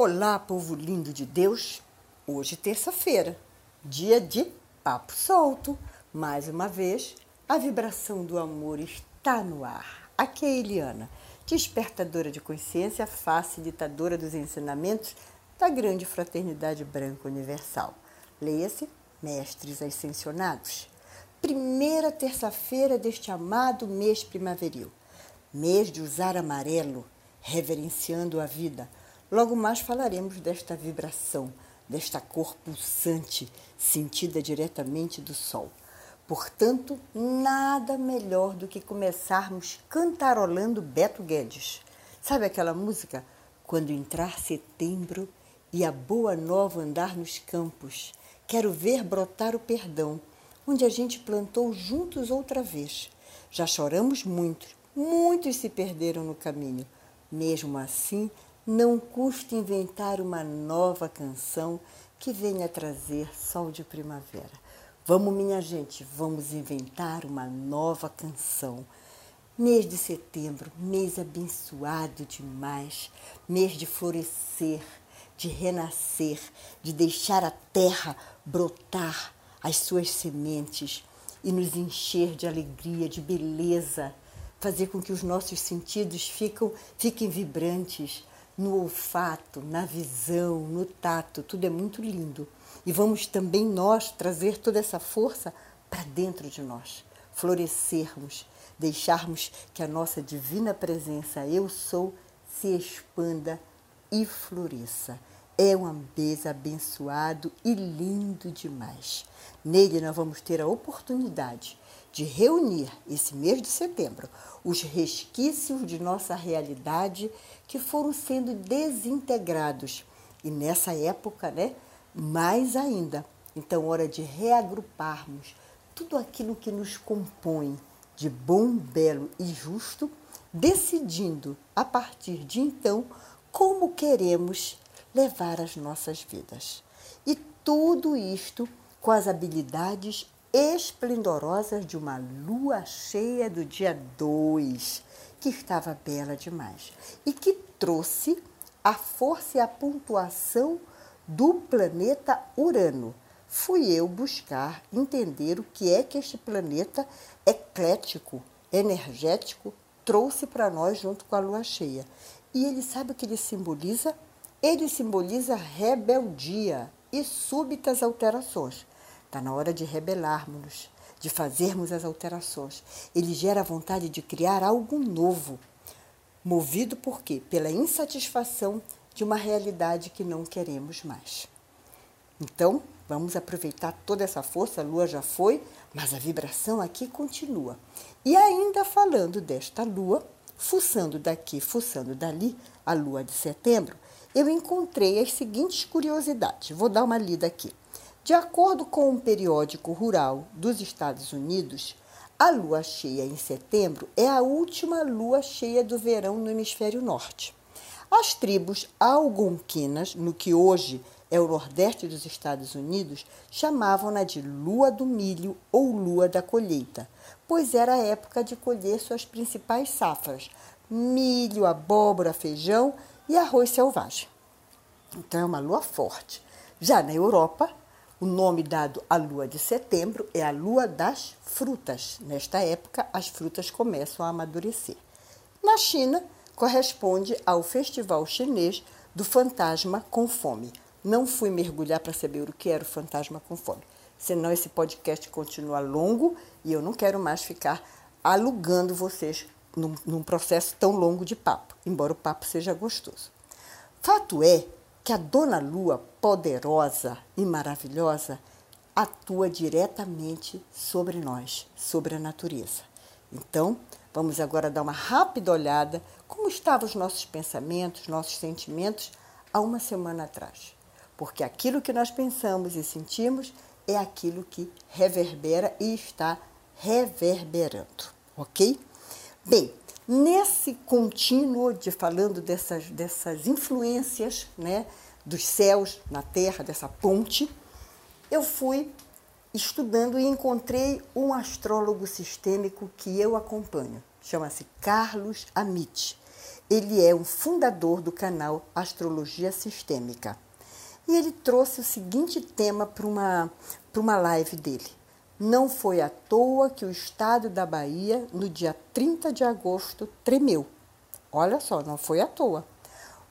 Olá, povo lindo de Deus! Hoje, terça-feira, dia de papo solto. Mais uma vez, a vibração do amor está no ar. Aqui é Eliana, despertadora de consciência, facilitadora dos ensinamentos da grande fraternidade branca universal. Leia-se Mestres Ascensionados. Primeira terça-feira deste amado mês primaveril. Mês de usar amarelo, reverenciando a vida Logo mais falaremos desta vibração, desta cor pulsante, sentida diretamente do Sol. Portanto, nada melhor do que começarmos cantarolando Beto Guedes. Sabe aquela música? Quando entrar setembro e a boa nova andar nos campos, quero ver brotar o perdão, onde a gente plantou juntos outra vez. Já choramos muito, muitos se perderam no caminho. Mesmo assim, não custa inventar uma nova canção que venha trazer sol de primavera. Vamos, minha gente, vamos inventar uma nova canção. Mês de setembro, mês abençoado demais, mês de florescer, de renascer, de deixar a terra brotar as suas sementes e nos encher de alegria, de beleza, fazer com que os nossos sentidos fiquem vibrantes, no olfato, na visão, no tato, tudo é muito lindo. E vamos também nós trazer toda essa força para dentro de nós, florescermos, deixarmos que a nossa divina presença, eu sou, se expanda e floresça. É um mês abençoado e lindo demais. Nele nós vamos ter a oportunidade de reunir esse mês de setembro os resquícios de nossa realidade que foram sendo desintegrados. E nessa época, né, mais ainda. Então, hora de reagruparmos tudo aquilo que nos compõe de bom, belo e justo, decidindo a partir de então como queremos levar as nossas vidas. E tudo isto com as habilidades esplendorosas de uma lua cheia do dia 2, que estava bela demais e que trouxe a força e a pontuação do planeta Urano. Fui eu buscar entender o que é que este planeta eclético, energético, trouxe para nós junto com a lua cheia. E ele sabe o que ele simboliza? Ele simboliza rebeldia e súbitas alterações. Está na hora de rebelarmos, de fazermos as alterações. Ele gera a vontade de criar algo novo. Movido por quê? Pela insatisfação de uma realidade que não queremos mais. Então, vamos aproveitar toda essa força. A lua já foi, mas a vibração aqui continua. E ainda falando desta lua, fuçando daqui, fuçando dali, a lua de setembro, eu encontrei as seguintes curiosidades. Vou dar uma lida aqui. De acordo com um periódico rural dos Estados Unidos, a lua cheia em setembro é a última lua cheia do verão no hemisfério norte. As tribos algonquinas, no que hoje é o nordeste dos Estados Unidos, chamavam-na de lua do milho ou lua da colheita, pois era a época de colher suas principais safras: milho, abóbora, feijão e arroz selvagem. Então é uma lua forte. Já na Europa, o nome dado à lua de setembro é a lua das frutas. Nesta época, as frutas começam a amadurecer. Na China, corresponde ao festival chinês do fantasma com fome. Não fui mergulhar para saber o que era o fantasma com fome, senão esse podcast continua longo e eu não quero mais ficar alugando vocês num, num processo tão longo de papo, embora o papo seja gostoso. Fato é que a Dona Lua, poderosa e maravilhosa, atua diretamente sobre nós, sobre a natureza. Então, vamos agora dar uma rápida olhada como estavam os nossos pensamentos, nossos sentimentos há uma semana atrás. Porque aquilo que nós pensamos e sentimos é aquilo que reverbera e está reverberando, ok? Bem, Nesse contínuo de falando dessas, dessas influências né, dos céus na terra, dessa ponte, eu fui estudando e encontrei um astrólogo sistêmico que eu acompanho. Chama-se Carlos Amit. Ele é um fundador do canal Astrologia Sistêmica. E ele trouxe o seguinte tema para uma, para uma live dele. Não foi à toa que o estado da Bahia, no dia 30 de agosto, tremeu. Olha só, não foi à toa.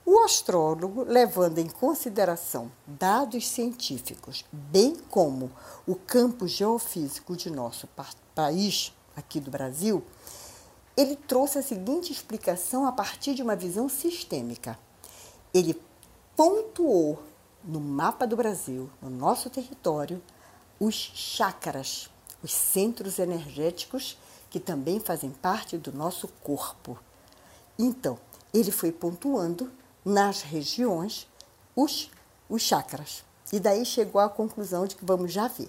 O astrólogo, levando em consideração dados científicos, bem como o campo geofísico de nosso país, aqui do Brasil, ele trouxe a seguinte explicação a partir de uma visão sistêmica. Ele pontuou no mapa do Brasil, no nosso território, os chakras, os centros energéticos que também fazem parte do nosso corpo. Então, ele foi pontuando nas regiões os, os chakras. E daí chegou à conclusão de que vamos já ver.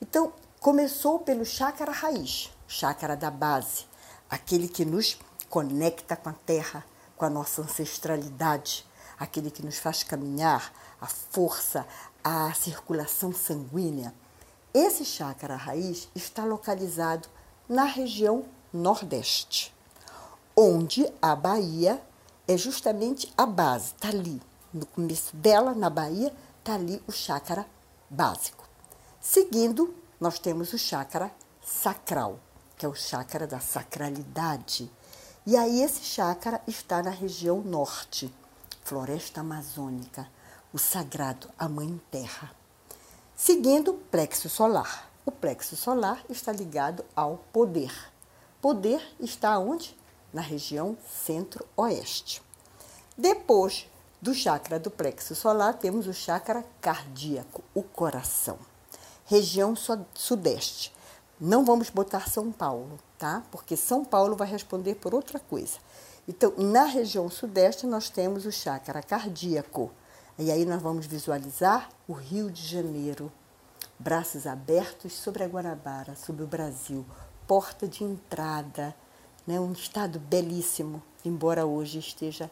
Então, começou pelo chakra raiz, chakra da base, aquele que nos conecta com a terra, com a nossa ancestralidade, aquele que nos faz caminhar, a força, a circulação sanguínea. Esse chakra raiz está localizado na região Nordeste, onde a Bahia é justamente a base, está ali. No começo dela, na Bahia, está ali o chakra básico. Seguindo, nós temos o chakra sacral, que é o chakra da sacralidade. E aí esse chakra está na região norte, floresta amazônica, o sagrado, a mãe terra. Seguindo, plexo solar. O plexo solar está ligado ao poder. Poder está onde? Na região centro-oeste. Depois do chakra do plexo solar, temos o chakra cardíaco, o coração. Região sudeste. Não vamos botar São Paulo, tá? Porque São Paulo vai responder por outra coisa. Então, na região sudeste, nós temos o chakra cardíaco. E aí nós vamos visualizar o Rio de Janeiro, braços abertos sobre a Guanabara, sobre o Brasil, porta de entrada, né? um estado belíssimo, embora hoje esteja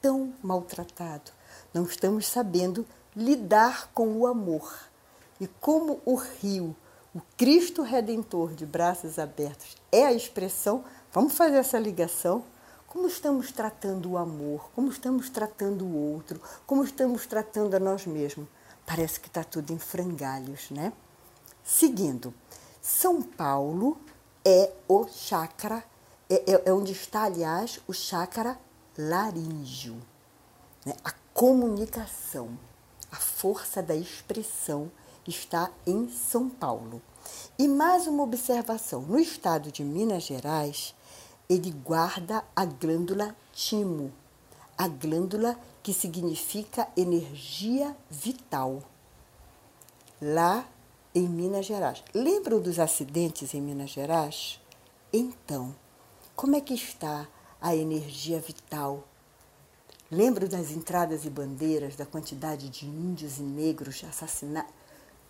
tão maltratado. Não estamos sabendo lidar com o amor. E como o rio o Cristo Redentor de braços abertos é a expressão, vamos fazer essa ligação. Como estamos tratando o amor, como estamos tratando o outro, como estamos tratando a nós mesmos. Parece que está tudo em frangalhos, né? Seguindo, São Paulo é o chakra, é, é, é onde está, aliás, o chakra laríngeo, né? a comunicação, a força da expressão está em São Paulo. E mais uma observação: no estado de Minas Gerais, ele guarda a glândula timo, a glândula que significa energia vital. Lá em Minas Gerais. Lembram dos acidentes em Minas Gerais? Então, como é que está a energia vital? Lembro das entradas e bandeiras, da quantidade de índios e negros assassinados?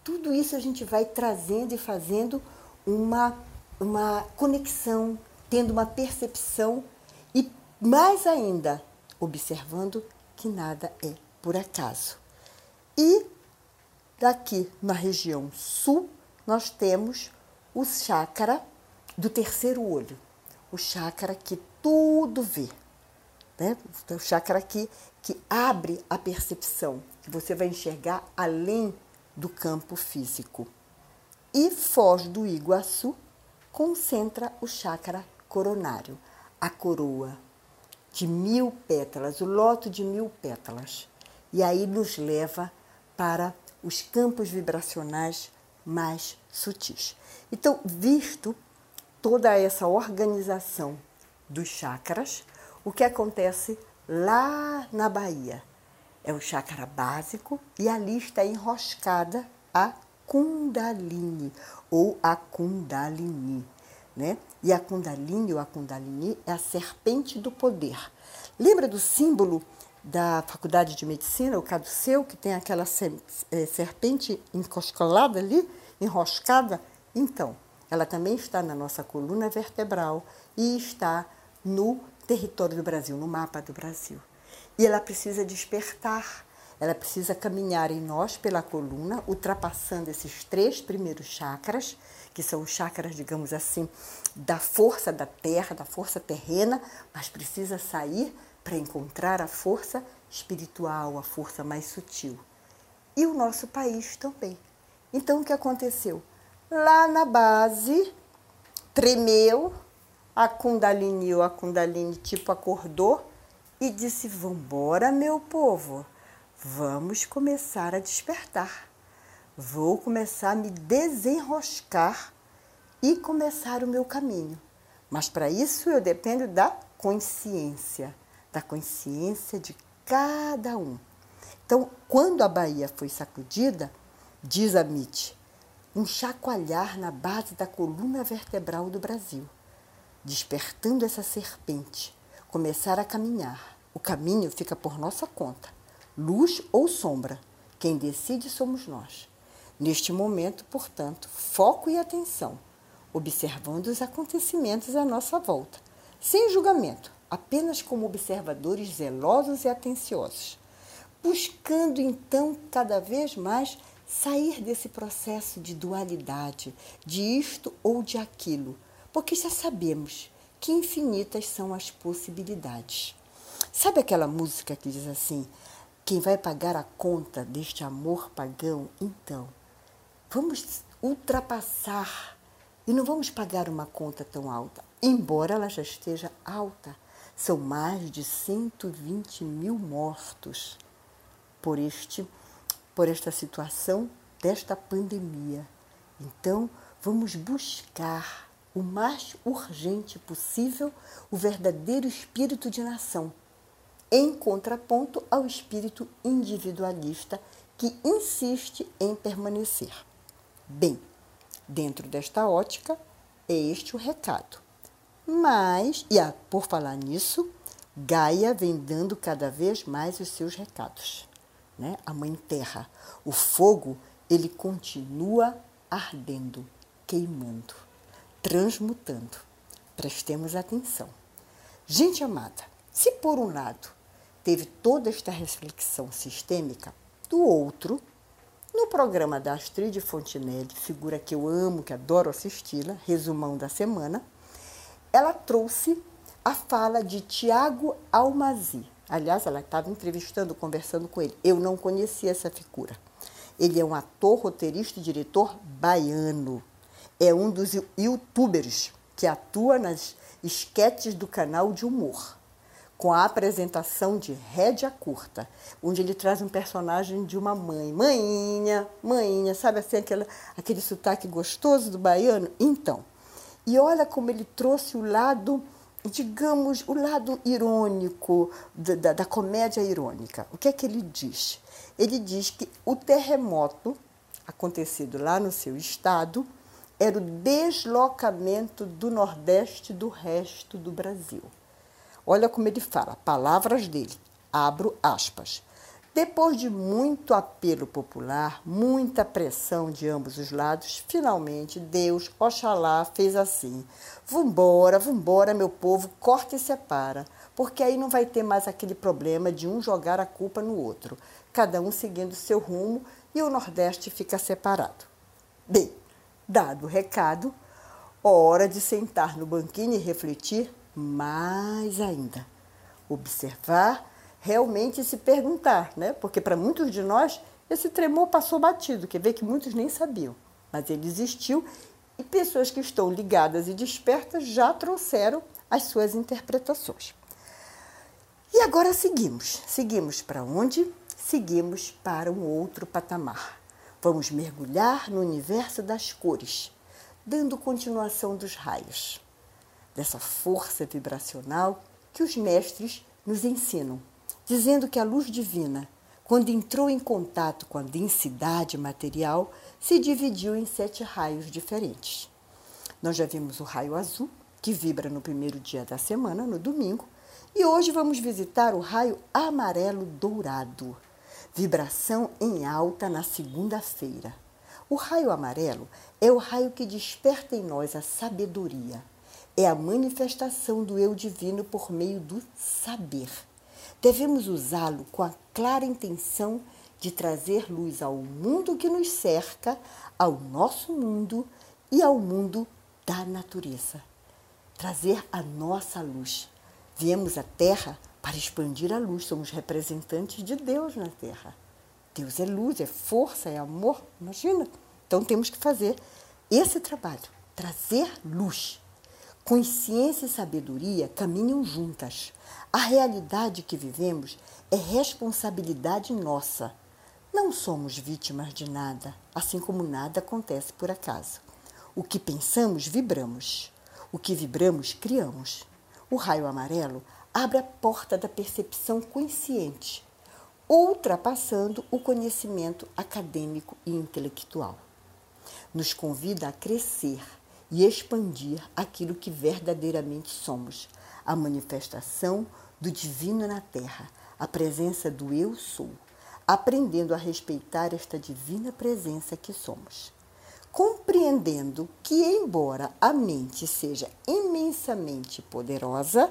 Tudo isso a gente vai trazendo e fazendo uma, uma conexão, tendo uma percepção e, mais ainda, observando que nada é por acaso. E daqui na região sul, nós temos o chakra do terceiro olho, o chakra que tudo vê. Né? O chakra que, que abre a percepção, que você vai enxergar além do campo físico. E Foz do Iguaçu concentra o chakra coronário, a coroa de mil pétalas, o loto de mil pétalas. E aí nos leva para os campos vibracionais mais sutis. Então, visto toda essa organização dos chakras, o que acontece lá na Bahia? é o chakra básico e ali está enroscada a Kundalini ou a Kundalini, né? E a Kundalini ou a Kundalini é a serpente do poder. Lembra do símbolo da Faculdade de Medicina, o caduceu, que tem aquela é, serpente encoscolada ali, enroscada? Então, ela também está na nossa coluna vertebral e está no território do Brasil, no mapa do Brasil. E ela precisa despertar, ela precisa caminhar em nós pela coluna, ultrapassando esses três primeiros chakras, que são os chakras, digamos assim, da força da terra, da força terrena, mas precisa sair para encontrar a força espiritual, a força mais sutil. E o nosso país também. Então o que aconteceu? Lá na base, tremeu, a Kundalini ou a Kundalini tipo acordou e disse: Vambora, meu povo, vamos começar a despertar. Vou começar a me desenroscar e começar o meu caminho. Mas para isso eu dependo da consciência, da consciência de cada um. Então, quando a Bahia foi sacudida, diz a Mitch, um chacoalhar na base da coluna vertebral do Brasil, despertando essa serpente, começar a caminhar. O caminho fica por nossa conta, luz ou sombra. Quem decide somos nós. Neste momento, portanto, foco e atenção, observando os acontecimentos à nossa volta, sem julgamento, apenas como observadores zelosos e atenciosos, buscando então cada vez mais sair desse processo de dualidade, de isto ou de aquilo, porque já sabemos que infinitas são as possibilidades. Sabe aquela música que diz assim: quem vai pagar a conta deste amor pagão? Então, vamos ultrapassar e não vamos pagar uma conta tão alta, embora ela já esteja alta. São mais de 120 mil mortos por este por esta situação desta pandemia. Então, vamos buscar o mais urgente possível o verdadeiro espírito de nação, em contraponto ao espírito individualista que insiste em permanecer. Bem, dentro desta ótica, é este o recado. Mas, e ah, por falar nisso, Gaia vem dando cada vez mais os seus recados né? a Mãe Terra. O fogo, ele continua ardendo, queimando, transmutando. Prestemos atenção. Gente amada, se por um lado teve toda esta reflexão sistêmica, do outro, no programa da Astrid Fontinelli, figura que eu amo, que adoro assisti-la, resumão da semana, ela trouxe a fala de Tiago Almazi, Aliás, ela estava entrevistando, conversando com ele. Eu não conhecia essa figura. Ele é um ator, roteirista e diretor baiano. É um dos youtubers que atua nas esquetes do canal de humor, com a apresentação de Rédia Curta, onde ele traz um personagem de uma mãe. Mãinha, mãinha, sabe assim, aquela, aquele sotaque gostoso do baiano? Então, e olha como ele trouxe o lado digamos, o lado irônico da, da, comédia irônica. O que é que ele diz? Ele diz que o terremoto acontecido lá no seu estado era o deslocamento do Nordeste do resto do Brasil. Olha como ele fala, palavras dele, abro aspas. Depois de muito apelo popular, muita pressão de ambos os lados, finalmente Deus, Oxalá, fez assim: Vambora, vambora, meu povo, corta e separa, porque aí não vai ter mais aquele problema de um jogar a culpa no outro, cada um seguindo seu rumo e o Nordeste fica separado. Bem, dado o recado, hora de sentar no banquinho e refletir mais ainda. Observar realmente se perguntar, né? Porque para muitos de nós esse tremor passou batido, quer ver que muitos nem sabiam, mas ele existiu e pessoas que estão ligadas e despertas já trouxeram as suas interpretações. E agora seguimos. Seguimos para onde? Seguimos para um outro patamar. Vamos mergulhar no universo das cores, dando continuação dos raios, dessa força vibracional que os mestres nos ensinam dizendo que a luz divina, quando entrou em contato com a densidade material, se dividiu em sete raios diferentes. Nós já vimos o raio azul, que vibra no primeiro dia da semana, no domingo, e hoje vamos visitar o raio amarelo dourado, vibração em alta na segunda-feira. O raio amarelo é o raio que desperta em nós a sabedoria. É a manifestação do eu divino por meio do saber devemos usá-lo com a clara intenção de trazer luz ao mundo que nos cerca, ao nosso mundo e ao mundo da natureza. Trazer a nossa luz. Viemos à Terra para expandir a luz, somos representantes de Deus na Terra. Deus é luz, é força, é amor, imagina. Então temos que fazer esse trabalho, trazer luz. Consciência e sabedoria caminham juntas. A realidade que vivemos é responsabilidade nossa. Não somos vítimas de nada, assim como nada acontece por acaso. O que pensamos, vibramos. O que vibramos, criamos. O raio amarelo abre a porta da percepção consciente, ultrapassando o conhecimento acadêmico e intelectual. Nos convida a crescer e expandir aquilo que verdadeiramente somos, a manifestação do divino na Terra, a presença do Eu Sou, aprendendo a respeitar esta divina presença que somos. Compreendendo que, embora a mente seja imensamente poderosa,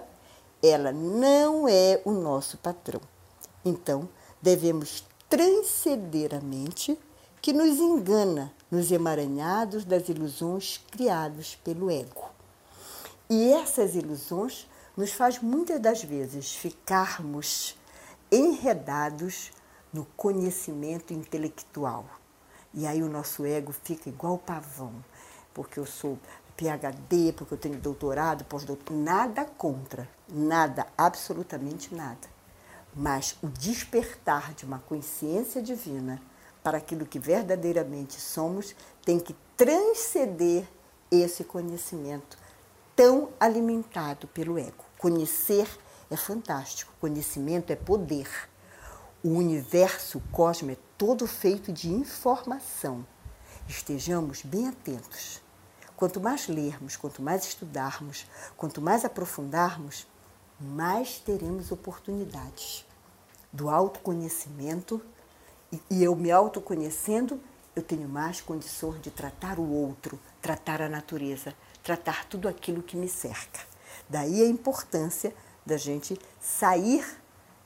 ela não é o nosso patrão. Então, devemos transcender a mente que nos engana nos emaranhados das ilusões criadas pelo ego. E essas ilusões nos faz muitas das vezes ficarmos enredados no conhecimento intelectual. E aí o nosso ego fica igual pavão, porque eu sou PhD, porque eu tenho doutorado, pós-doutorado, nada contra, nada, absolutamente nada. Mas o despertar de uma consciência divina para aquilo que verdadeiramente somos tem que transcender esse conhecimento tão alimentado pelo ego. Conhecer é fantástico, conhecimento é poder. O universo, o cosmos é todo feito de informação. Estejamos bem atentos. Quanto mais lermos, quanto mais estudarmos, quanto mais aprofundarmos, mais teremos oportunidades do autoconhecimento e eu me autoconhecendo, eu tenho mais condições de tratar o outro, tratar a natureza, tratar tudo aquilo que me cerca. Daí a importância da gente sair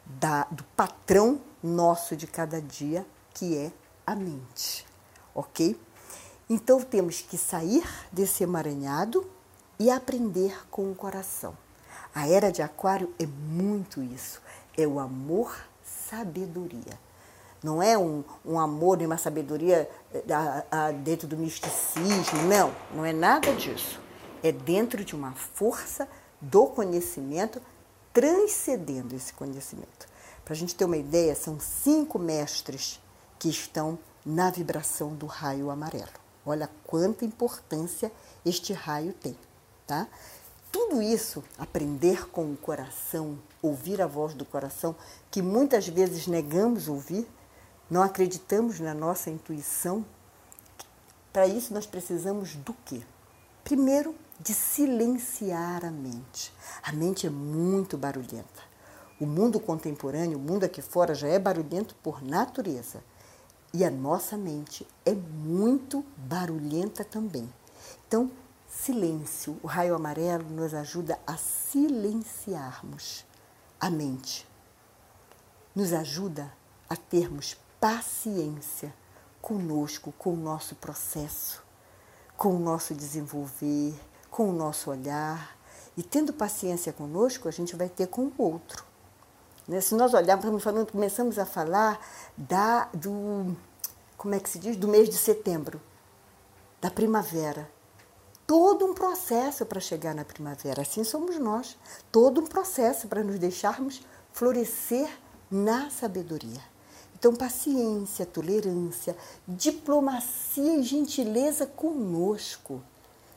da, do patrão nosso de cada dia, que é a mente, ok? Então temos que sair desse emaranhado e aprender com o coração. A era de Aquário é muito isso, é o amor sabedoria. Não é um, um amor e uma sabedoria eh, a, a, dentro do misticismo, não, não é nada disso. É dentro de uma força do conhecimento, transcendendo esse conhecimento. Para a gente ter uma ideia, são cinco mestres que estão na vibração do raio amarelo. Olha quanta importância este raio tem, tá? Tudo isso, aprender com o coração, ouvir a voz do coração, que muitas vezes negamos ouvir, não acreditamos na nossa intuição. Para isso nós precisamos do quê? Primeiro, de silenciar a mente. A mente é muito barulhenta. O mundo contemporâneo, o mundo aqui fora já é barulhento por natureza. E a nossa mente é muito barulhenta também. Então, silêncio, o raio amarelo nos ajuda a silenciarmos a mente. Nos ajuda a termos paciência conosco, com o nosso processo, com o nosso desenvolver, com o nosso olhar. E tendo paciência conosco, a gente vai ter com o outro. Né? Se nós olharmos, falando, começamos a falar da, do, como é que se diz? Do mês de setembro, da primavera. Todo um processo para chegar na primavera. Assim somos nós. Todo um processo para nos deixarmos florescer na sabedoria. Então, paciência, tolerância, diplomacia e gentileza conosco.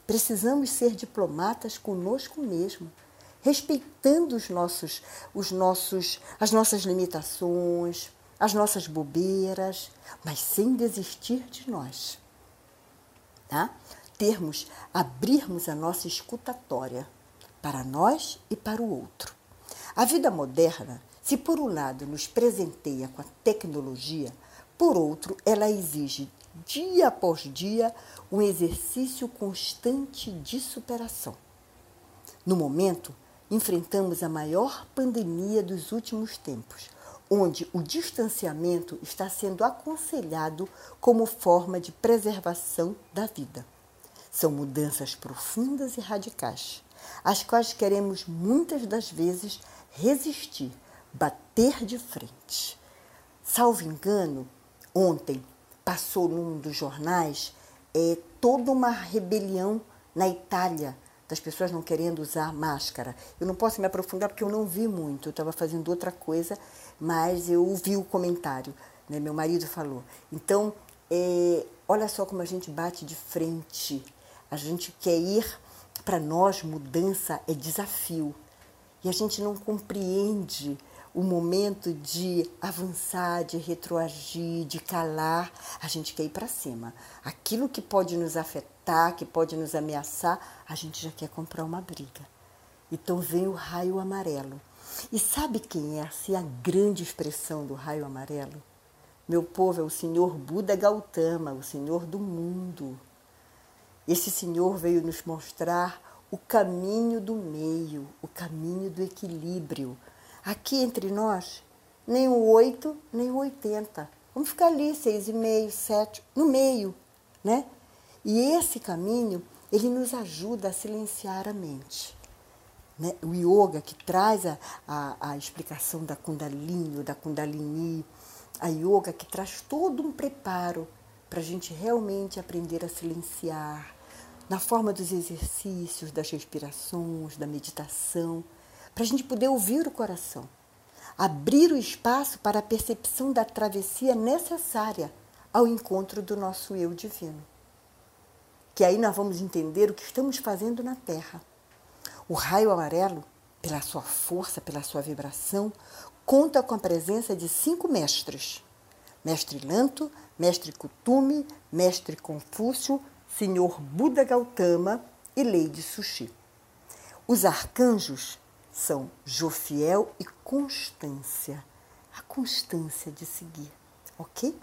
Precisamos ser diplomatas conosco mesmo, respeitando os nossos, os nossos, as nossas limitações, as nossas bobeiras, mas sem desistir de nós. Tá? Termos, abrirmos a nossa escutatória para nós e para o outro. A vida moderna se por um lado nos presenteia com a tecnologia, por outro, ela exige dia após dia um exercício constante de superação. No momento, enfrentamos a maior pandemia dos últimos tempos, onde o distanciamento está sendo aconselhado como forma de preservação da vida. São mudanças profundas e radicais, às quais queremos muitas das vezes resistir, bater de frente. Salvo engano, ontem passou num dos jornais é, toda uma rebelião na Itália das pessoas não querendo usar máscara. Eu não posso me aprofundar porque eu não vi muito, eu estava fazendo outra coisa, mas eu vi o comentário, né? meu marido falou. Então, é, olha só como a gente bate de frente. A gente quer ir, para nós, mudança é desafio. E a gente não compreende o momento de avançar, de retroagir, de calar, a gente quer ir para cima. Aquilo que pode nos afetar, que pode nos ameaçar, a gente já quer comprar uma briga. Então vem o raio amarelo. E sabe quem é assim a grande expressão do raio amarelo? Meu povo é o Senhor Buda Gautama, o Senhor do mundo. Esse Senhor veio nos mostrar o caminho do meio, o caminho do equilíbrio, Aqui entre nós, nem o 8, nem o 80. Vamos ficar ali, 6,5, 7, no meio, né? E esse caminho, ele nos ajuda a silenciar a mente. Né? O yoga que traz a, a, a explicação da Kundalini, da Kundalini, a yoga que traz todo um preparo para a gente realmente aprender a silenciar, na forma dos exercícios, das respirações, da meditação para a gente poder ouvir o coração, abrir o espaço para a percepção da travessia necessária ao encontro do nosso eu divino. Que aí nós vamos entender o que estamos fazendo na Terra. O raio amarelo, pela sua força, pela sua vibração, conta com a presença de cinco mestres: Mestre Lanto, Mestre Kutume, Mestre Confúcio, Senhor Buda Gautama e Lady Sushi. Os arcanjos são Jofiel e Constância. A constância de seguir, ok?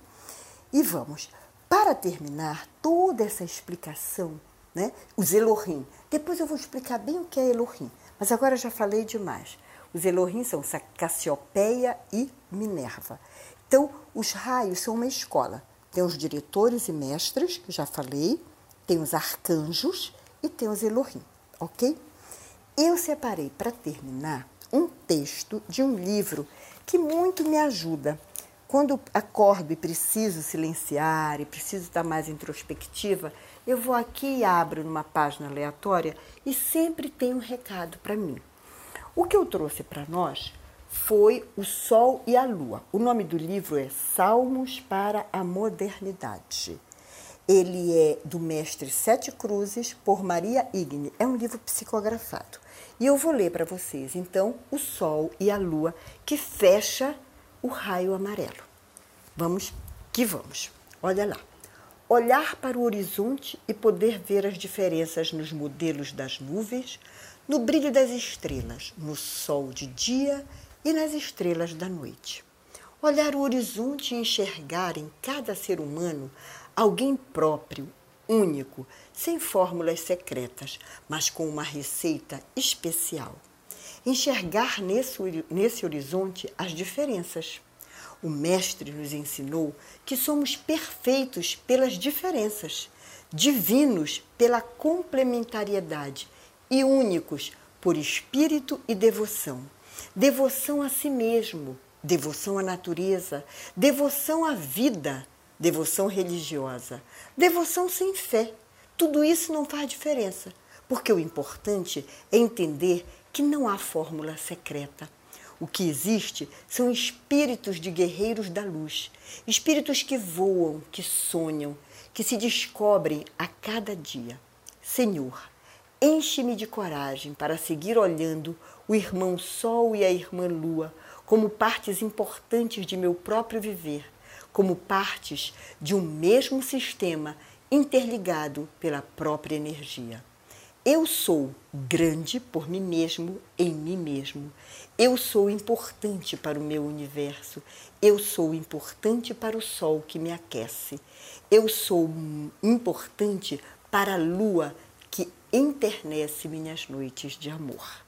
E vamos, para terminar toda essa explicação, né? Os Elohim. Depois eu vou explicar bem o que é Elohim, mas agora já falei demais. Os Elohim são Cassiopeia e Minerva. Então, os raios são uma escola. Tem os diretores e mestres, que já falei, tem os arcanjos e tem os Elohim, ok? Eu separei para terminar um texto de um livro que muito me ajuda. Quando acordo e preciso silenciar e preciso estar mais introspectiva, eu vou aqui e abro numa página aleatória e sempre tem um recado para mim. O que eu trouxe para nós foi O Sol e a Lua. O nome do livro é Salmos para a Modernidade. Ele é do mestre Sete Cruzes, por Maria Igne. É um livro psicografado. E eu vou ler para vocês, então, o Sol e a Lua, que fecha o raio amarelo. Vamos que vamos. Olha lá. Olhar para o horizonte e poder ver as diferenças nos modelos das nuvens, no brilho das estrelas, no sol de dia e nas estrelas da noite. Olhar o horizonte e enxergar em cada ser humano alguém próprio, único, sem fórmulas secretas, mas com uma receita especial. Enxergar nesse, nesse horizonte as diferenças. O Mestre nos ensinou que somos perfeitos pelas diferenças, divinos pela complementariedade e únicos por espírito e devoção. Devoção a si mesmo, devoção à natureza, devoção à vida devoção religiosa, devoção sem fé. Tudo isso não faz diferença, porque o importante é entender que não há fórmula secreta. O que existe são espíritos de guerreiros da luz, espíritos que voam, que sonham, que se descobrem a cada dia. Senhor, enche-me de coragem para seguir olhando o irmão Sol e a irmã Lua como partes importantes de meu próprio viver como partes de um mesmo sistema interligado pela própria energia. Eu sou grande por mim mesmo, em mim mesmo. Eu sou importante para o meu universo. Eu sou importante para o sol que me aquece. Eu sou importante para a lua que enternece minhas noites de amor.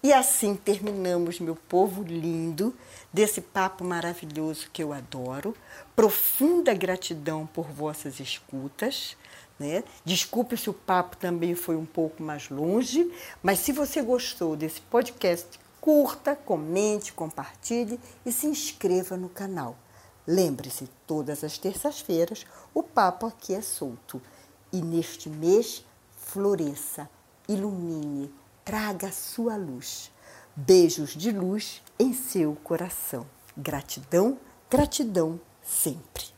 E assim terminamos, meu povo lindo, desse papo maravilhoso que eu adoro. Profunda gratidão por vossas escutas. Né? Desculpe se o papo também foi um pouco mais longe, mas se você gostou desse podcast, curta, comente, compartilhe e se inscreva no canal. Lembre-se, todas as terças-feiras o papo aqui é solto. E neste mês, floresça, ilumine, traga sua luz. Beijos de luz em seu coração. Gratidão, gratidão sempre.